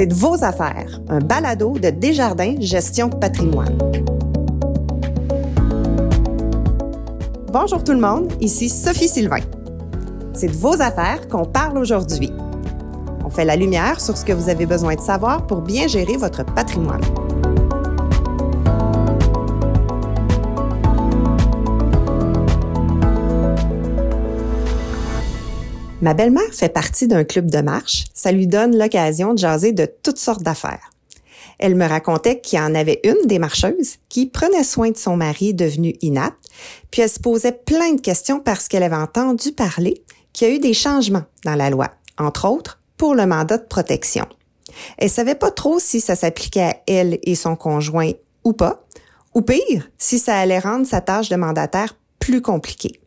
C'est de vos affaires, un balado de Desjardins Gestion patrimoine. Bonjour tout le monde, ici Sophie Sylvain. C'est de vos affaires qu'on parle aujourd'hui. On fait la lumière sur ce que vous avez besoin de savoir pour bien gérer votre patrimoine. Ma belle-mère fait partie d'un club de marche. Ça lui donne l'occasion de jaser de toutes sortes d'affaires. Elle me racontait qu'il y en avait une des marcheuses qui prenait soin de son mari devenu inapte, puis elle se posait plein de questions parce qu'elle avait entendu parler qu'il y a eu des changements dans la loi, entre autres pour le mandat de protection. Elle savait pas trop si ça s'appliquait à elle et son conjoint ou pas, ou pire, si ça allait rendre sa tâche de mandataire plus compliquée.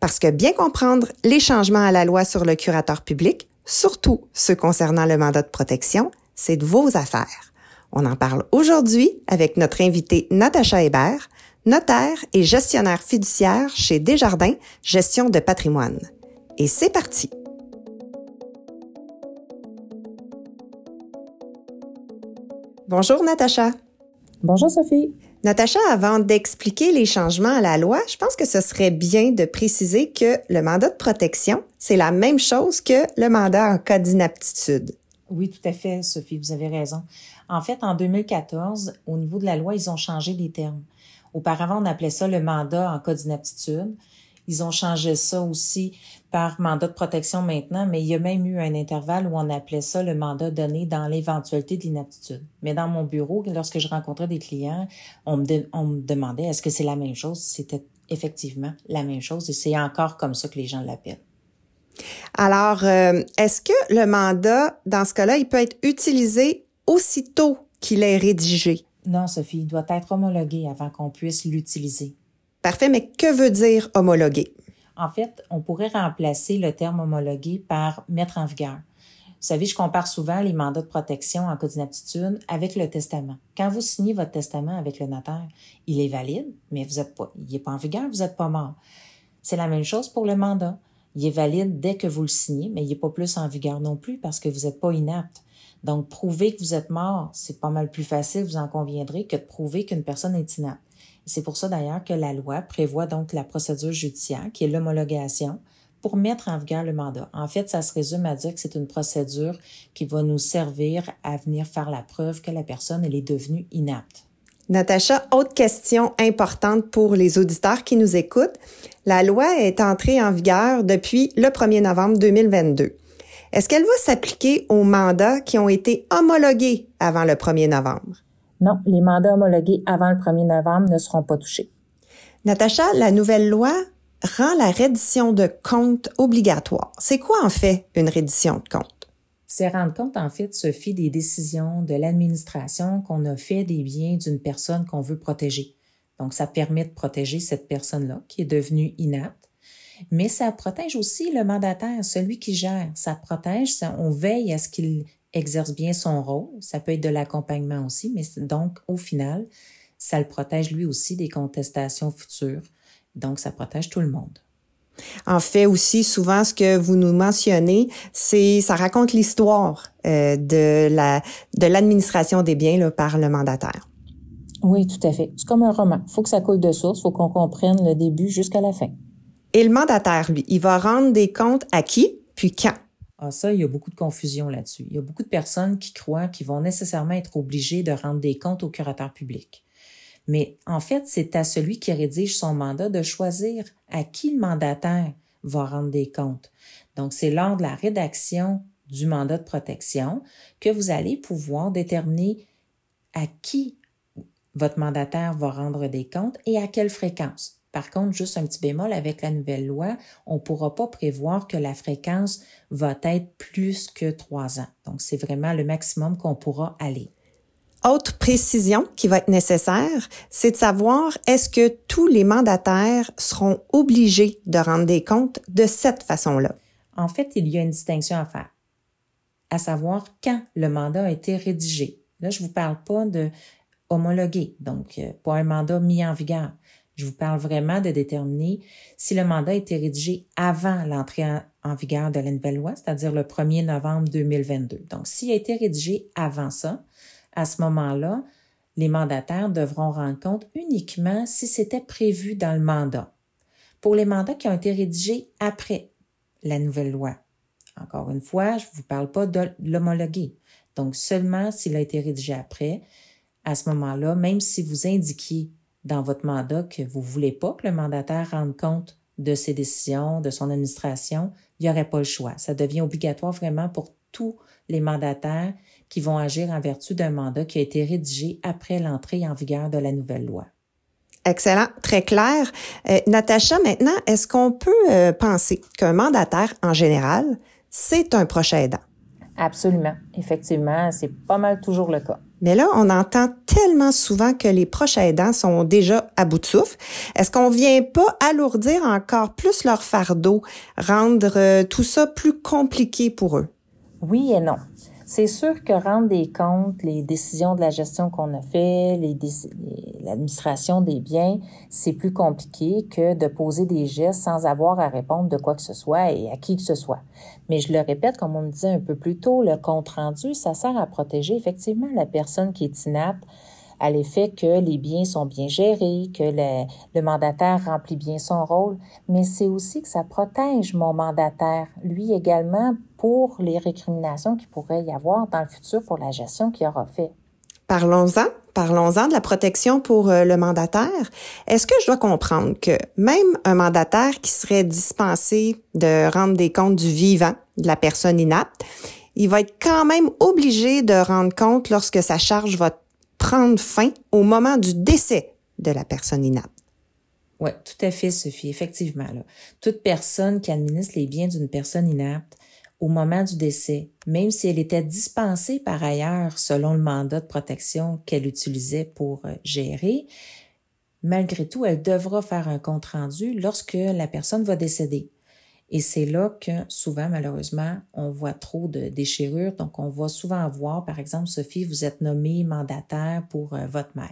Parce que bien comprendre les changements à la loi sur le curateur public, surtout ceux concernant le mandat de protection, c'est de vos affaires. On en parle aujourd'hui avec notre invitée Natacha Hébert, notaire et gestionnaire fiduciaire chez Desjardins Gestion de patrimoine. Et c'est parti. Bonjour Natacha. Bonjour Sophie. Natacha, avant d'expliquer les changements à la loi, je pense que ce serait bien de préciser que le mandat de protection, c'est la même chose que le mandat en cas d'inaptitude. Oui, tout à fait, Sophie, vous avez raison. En fait, en 2014, au niveau de la loi, ils ont changé les termes. Auparavant, on appelait ça le mandat en cas d'inaptitude. Ils ont changé ça aussi par mandat de protection maintenant, mais il y a même eu un intervalle où on appelait ça le mandat donné dans l'éventualité d'inaptitude. Mais dans mon bureau, lorsque je rencontrais des clients, on me, on me demandait est-ce que c'est la même chose? C'était effectivement la même chose et c'est encore comme ça que les gens l'appellent. Alors, euh, est-ce que le mandat, dans ce cas-là, il peut être utilisé aussitôt qu'il est rédigé? Non, Sophie, il doit être homologué avant qu'on puisse l'utiliser. Parfait, mais que veut dire homologuer? En fait, on pourrait remplacer le terme homologué par mettre en vigueur. Vous savez, je compare souvent les mandats de protection en cas d'inaptitude avec le testament. Quand vous signez votre testament avec le notaire, il est valide, mais vous êtes pas, il n'est pas en vigueur, vous n'êtes pas mort. C'est la même chose pour le mandat. Il est valide dès que vous le signez, mais il n'est pas plus en vigueur non plus parce que vous n'êtes pas inapte. Donc, prouver que vous êtes mort, c'est pas mal plus facile, vous en conviendrez, que de prouver qu'une personne est inapte. C'est pour ça d'ailleurs que la loi prévoit donc la procédure judiciaire, qui est l'homologation, pour mettre en vigueur le mandat. En fait, ça se résume à dire que c'est une procédure qui va nous servir à venir faire la preuve que la personne elle est devenue inapte. Natacha, autre question importante pour les auditeurs qui nous écoutent. La loi est entrée en vigueur depuis le 1er novembre 2022. Est-ce qu'elle va s'appliquer aux mandats qui ont été homologués avant le 1er novembre? Non, les mandats homologués avant le 1er novembre ne seront pas touchés. Natacha, la nouvelle loi rend la reddition de compte obligatoire. C'est quoi en fait une reddition de compte? C'est rendre compte en fait, Sophie, des décisions de l'administration qu'on a fait des biens d'une personne qu'on veut protéger. Donc, ça permet de protéger cette personne-là qui est devenue inapte, mais ça protège aussi le mandataire, celui qui gère. Ça protège, ça, on veille à ce qu'il exerce bien son rôle. Ça peut être de l'accompagnement aussi, mais donc, au final, ça le protège lui aussi des contestations futures. Donc, ça protège tout le monde. En fait, aussi, souvent, ce que vous nous mentionnez, c'est ça raconte l'histoire euh, de la de l'administration des biens là, par le mandataire. Oui, tout à fait. C'est comme un roman. Il faut que ça coule de source, il faut qu'on comprenne le début jusqu'à la fin. Et le mandataire, lui, il va rendre des comptes à qui, puis quand? Ah, ça, il y a beaucoup de confusion là-dessus. Il y a beaucoup de personnes qui croient qu'ils vont nécessairement être obligés de rendre des comptes au curateur public. Mais en fait, c'est à celui qui rédige son mandat de choisir à qui le mandataire va rendre des comptes. Donc, c'est lors de la rédaction du mandat de protection que vous allez pouvoir déterminer à qui votre mandataire va rendre des comptes et à quelle fréquence. Par contre, juste un petit bémol avec la nouvelle loi, on ne pourra pas prévoir que la fréquence va être plus que trois ans. Donc, c'est vraiment le maximum qu'on pourra aller. Autre précision qui va être nécessaire, c'est de savoir est-ce que tous les mandataires seront obligés de rendre des comptes de cette façon-là. En fait, il y a une distinction à faire, à savoir quand le mandat a été rédigé. Là, je vous parle pas de homologué, donc euh, pas un mandat mis en vigueur. Je vous parle vraiment de déterminer si le mandat a été rédigé avant l'entrée en, vigueur de la nouvelle loi, c'est-à-dire le 1er novembre 2022. Donc, s'il a été rédigé avant ça, à ce moment-là, les mandataires devront rendre compte uniquement si c'était prévu dans le mandat. Pour les mandats qui ont été rédigés après la nouvelle loi, encore une fois, je ne vous parle pas de l'homologuer. Donc, seulement s'il a été rédigé après, à ce moment-là, même si vous indiquiez dans votre mandat que vous ne voulez pas que le mandataire rende compte de ses décisions, de son administration, il n'y aurait pas le choix. Ça devient obligatoire vraiment pour tous les mandataires qui vont agir en vertu d'un mandat qui a été rédigé après l'entrée en vigueur de la nouvelle loi. Excellent, très clair. Euh, Natacha, maintenant, est-ce qu'on peut euh, penser qu'un mandataire, en général, c'est un proche aidant? Absolument. Effectivement, c'est pas mal toujours le cas. Mais là, on entend tellement souvent que les proches aidants sont déjà à bout de souffle. Est-ce qu'on vient pas alourdir encore plus leur fardeau, rendre euh, tout ça plus compliqué pour eux? Oui et non. C'est sûr que rendre des comptes, les décisions de la gestion qu'on a fait, l'administration des biens, c'est plus compliqué que de poser des gestes sans avoir à répondre de quoi que ce soit et à qui que ce soit. Mais je le répète, comme on me disait un peu plus tôt, le compte rendu, ça sert à protéger effectivement la personne qui est inapte à l'effet que les biens sont bien gérés, que le, le mandataire remplit bien son rôle, mais c'est aussi que ça protège mon mandataire, lui également, pour les récriminations qu'il pourrait y avoir dans le futur pour la gestion qu'il aura fait. Parlons-en. Parlons-en de la protection pour euh, le mandataire. Est-ce que je dois comprendre que même un mandataire qui serait dispensé de rendre des comptes du vivant de la personne inapte, il va être quand même obligé de rendre compte lorsque sa charge va prendre fin au moment du décès de la personne inapte. Oui, tout à fait, Sophie, effectivement. Toute personne qui administre les biens d'une personne inapte au moment du décès, même si elle était dispensée par ailleurs selon le mandat de protection qu'elle utilisait pour euh, gérer, malgré tout, elle devra faire un compte rendu lorsque la personne va décéder. Et c'est là que souvent, malheureusement, on voit trop de déchirures. Donc, on va souvent voir, par exemple, Sophie, vous êtes nommée mandataire pour euh, votre mère.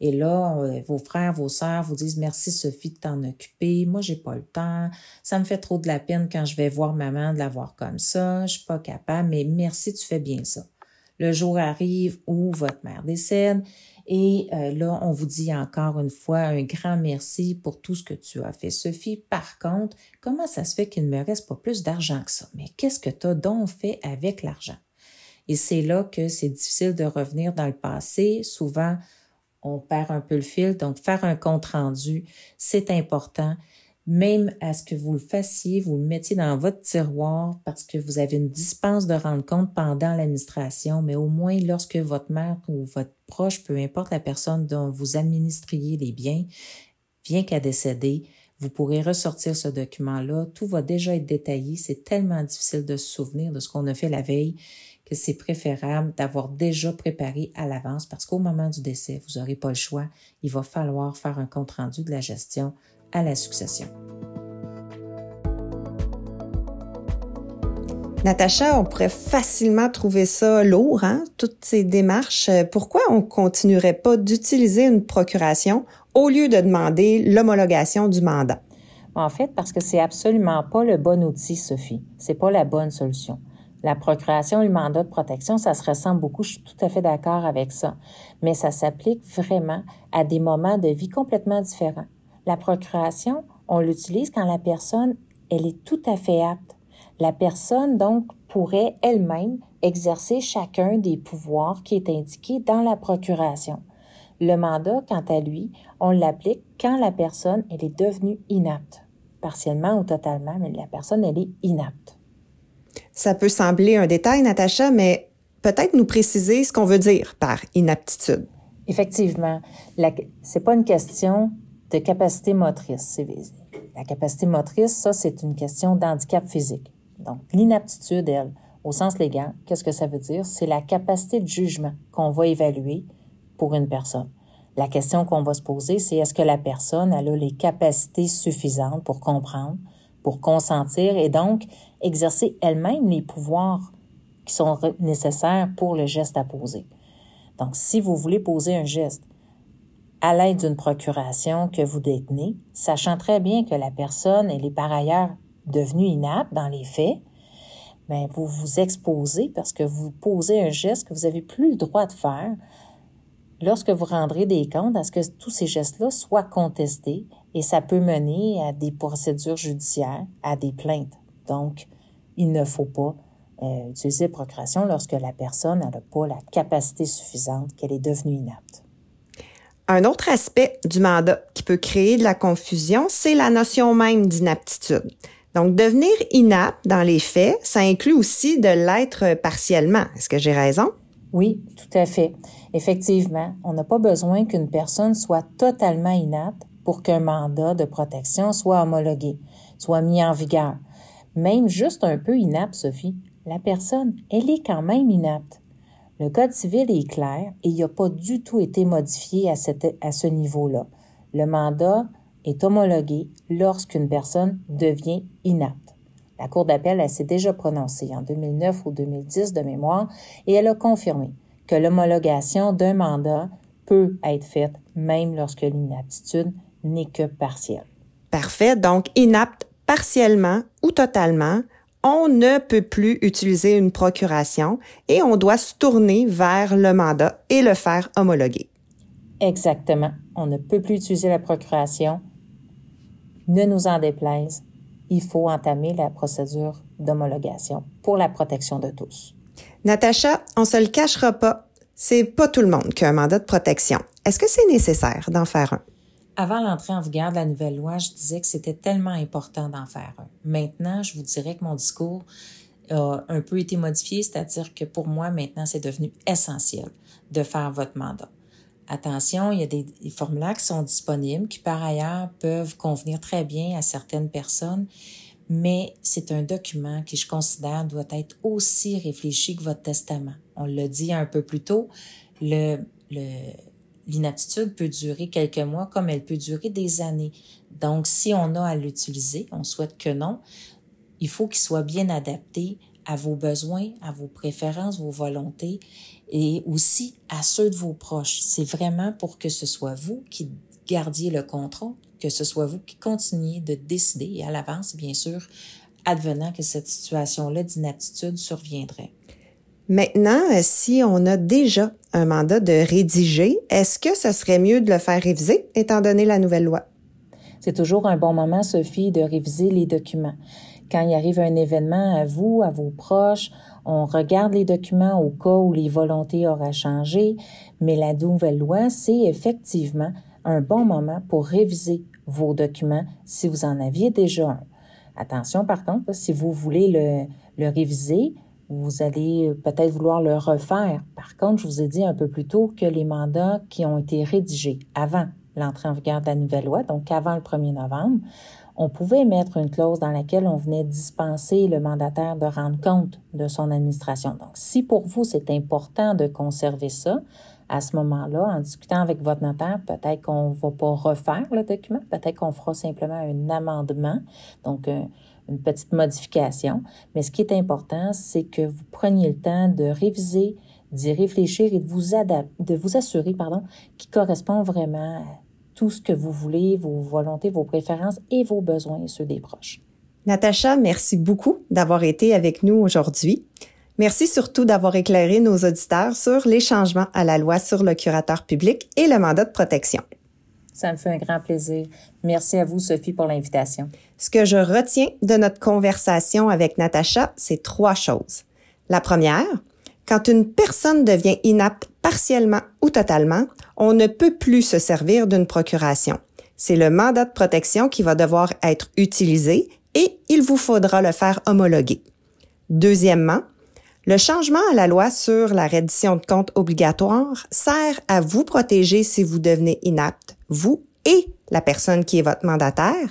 Et là, euh, vos frères, vos sœurs vous disent merci Sophie de t'en occuper. Moi, j'ai pas le temps. Ça me fait trop de la peine quand je vais voir maman de la voir comme ça. Je suis pas capable, mais merci, tu fais bien ça. Le jour arrive où votre mère décède et euh, là, on vous dit encore une fois un grand merci pour tout ce que tu as fait, Sophie. Par contre, comment ça se fait qu'il ne me reste pas plus d'argent que ça? Mais qu'est-ce que tu as donc fait avec l'argent? Et c'est là que c'est difficile de revenir dans le passé. Souvent, on perd un peu le fil. Donc, faire un compte rendu, c'est important même à ce que vous le fassiez, vous le mettiez dans votre tiroir parce que vous avez une dispense de rendre compte pendant l'administration, mais au moins lorsque votre mère ou votre proche, peu importe la personne dont vous administriez les biens, vient qu'à décéder, vous pourrez ressortir ce document-là. Tout va déjà être détaillé. C'est tellement difficile de se souvenir de ce qu'on a fait la veille que c'est préférable d'avoir déjà préparé à l'avance parce qu'au moment du décès, vous n'aurez pas le choix. Il va falloir faire un compte rendu de la gestion à la succession. Natacha, on pourrait facilement trouver ça lourd, hein, toutes ces démarches. Pourquoi on continuerait pas d'utiliser une procuration au lieu de demander l'homologation du mandat? En fait, parce que c'est absolument pas le bon outil, Sophie. C'est pas la bonne solution. La procuration et le mandat de protection, ça se ressemble beaucoup, je suis tout à fait d'accord avec ça. Mais ça s'applique vraiment à des moments de vie complètement différents. La procuration, on l'utilise quand la personne, elle est tout à fait apte. La personne, donc, pourrait elle-même exercer chacun des pouvoirs qui est indiqué dans la procuration. Le mandat, quant à lui, on l'applique quand la personne, elle est devenue inapte. Partiellement ou totalement, mais la personne, elle est inapte. Ça peut sembler un détail, Natacha, mais peut-être nous préciser ce qu'on veut dire par inaptitude. Effectivement, c'est pas une question de capacité motrice. La capacité motrice, ça, c'est une question d'handicap physique. Donc, l'inaptitude, elle, au sens légal, qu'est-ce que ça veut dire? C'est la capacité de jugement qu'on va évaluer pour une personne. La question qu'on va se poser, c'est est-ce que la personne elle a les capacités suffisantes pour comprendre, pour consentir et donc exercer elle-même les pouvoirs qui sont nécessaires pour le geste à poser. Donc, si vous voulez poser un geste à l'aide d'une procuration que vous détenez, sachant très bien que la personne elle est par ailleurs devenue inapte dans les faits, ben, vous vous exposez parce que vous posez un geste que vous n'avez plus le droit de faire lorsque vous rendrez des comptes à ce que tous ces gestes-là soient contestés et ça peut mener à des procédures judiciaires, à des plaintes. Donc, il ne faut pas euh, utiliser procuration lorsque la personne n'a pas la capacité suffisante, qu'elle est devenue inapte. Un autre aspect du mandat qui peut créer de la confusion, c'est la notion même d'inaptitude. Donc, devenir inapte dans les faits, ça inclut aussi de l'être partiellement. Est-ce que j'ai raison? Oui, tout à fait. Effectivement, on n'a pas besoin qu'une personne soit totalement inapte pour qu'un mandat de protection soit homologué, soit mis en vigueur. Même juste un peu inapte, Sophie, la personne, elle est quand même inapte. Le Code civil est clair et il n'a pas du tout été modifié à, ce niveau-là. Le mandat est homologué lorsqu'une personne devient inapte. La Cour d'appel s'est déjà prononcée en 2009 ou 2010 de mémoire et elle a confirmé que l'homologation d'un mandat peut être faite même lorsque l'inaptitude n'est que partielle. Parfait. Donc, inapte partiellement ou totalement on ne peut plus utiliser une procuration et on doit se tourner vers le mandat et le faire homologuer. Exactement. On ne peut plus utiliser la procuration. Ne nous en déplaise. Il faut entamer la procédure d'homologation pour la protection de tous. Natacha, on se le cachera pas. C'est pas tout le monde qui a un mandat de protection. Est-ce que c'est nécessaire d'en faire un? Avant l'entrée en vigueur de la nouvelle loi, je disais que c'était tellement important d'en faire un. Maintenant, je vous dirais que mon discours a un peu été modifié, c'est-à-dire que pour moi, maintenant, c'est devenu essentiel de faire votre mandat. Attention, il y a des, formulaires qui sont disponibles, qui par ailleurs peuvent convenir très bien à certaines personnes, mais c'est un document qui, je considère, doit être aussi réfléchi que votre testament. On l'a dit un peu plus tôt, le, le, l'inaptitude peut durer quelques mois comme elle peut durer des années. Donc, si on a à l'utiliser, on souhaite que non, il faut qu'il soit bien adapté à vos besoins, à vos préférences, vos volontés et aussi à ceux de vos proches. C'est vraiment pour que ce soit vous qui gardiez le contrôle, que ce soit vous qui continuiez de décider à l'avance, bien sûr, advenant que cette situation-là d'inaptitude surviendrait. Maintenant, euh, si on a déjà un mandat de rédiger, est-ce que ce serait mieux de le faire réviser étant donné la nouvelle loi? C'est toujours un bon moment, Sophie, de réviser les documents. Quand il arrive un événement à vous, à vos proches, on regarde les documents au cas où les volontés auraient changé, mais la nouvelle loi, c'est effectivement un bon moment pour réviser vos documents si vous en aviez déjà un. Attention par contre, si vous voulez le, le réviser, vous allez peut-être vouloir le refaire. Par contre, je vous ai dit un peu plus tôt que les mandats qui ont été rédigés avant l'entrée en vigueur de la nouvelle loi, donc avant le 1er novembre, on pouvait mettre une clause dans laquelle on venait dispenser le mandataire de rendre compte de son administration. Donc, si pour vous, c'est important de conserver ça, à ce moment-là, en discutant avec votre notaire, peut-être qu'on ne va pas refaire le document, peut-être qu'on fera simplement un amendement, donc une petite modification. Mais ce qui est important, c'est que vous preniez le temps de réviser, d'y réfléchir et de vous, de vous assurer pardon, qu'il correspond vraiment à tout ce que vous voulez, vos volontés, vos préférences et vos besoins et ceux des proches. Natacha, merci beaucoup d'avoir été avec nous aujourd'hui. Merci surtout d'avoir éclairé nos auditeurs sur les changements à la loi sur le curateur public et le mandat de protection. Ça me fait un grand plaisir. Merci à vous, Sophie, pour l'invitation. Ce que je retiens de notre conversation avec Natacha, c'est trois choses. La première, quand une personne devient inapte partiellement ou totalement, on ne peut plus se servir d'une procuration. C'est le mandat de protection qui va devoir être utilisé et il vous faudra le faire homologuer. Deuxièmement, le changement à la loi sur la reddition de comptes obligatoire sert à vous protéger si vous devenez inapte, vous et la personne qui est votre mandataire,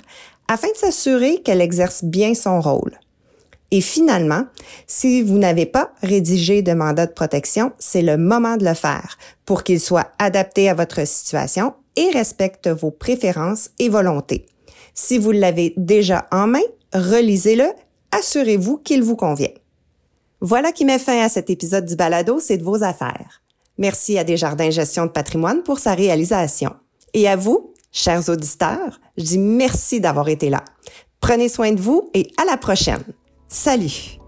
afin de s'assurer qu'elle exerce bien son rôle. Et finalement, si vous n'avez pas rédigé de mandat de protection, c'est le moment de le faire pour qu'il soit adapté à votre situation et respecte vos préférences et volontés. Si vous l'avez déjà en main, relisez-le, assurez-vous qu'il vous convient. Voilà qui met fin à cet épisode du balado, c'est de vos affaires. Merci à Desjardins Gestion de patrimoine pour sa réalisation. Et à vous, chers auditeurs, je dis merci d'avoir été là. Prenez soin de vous et à la prochaine. Salut!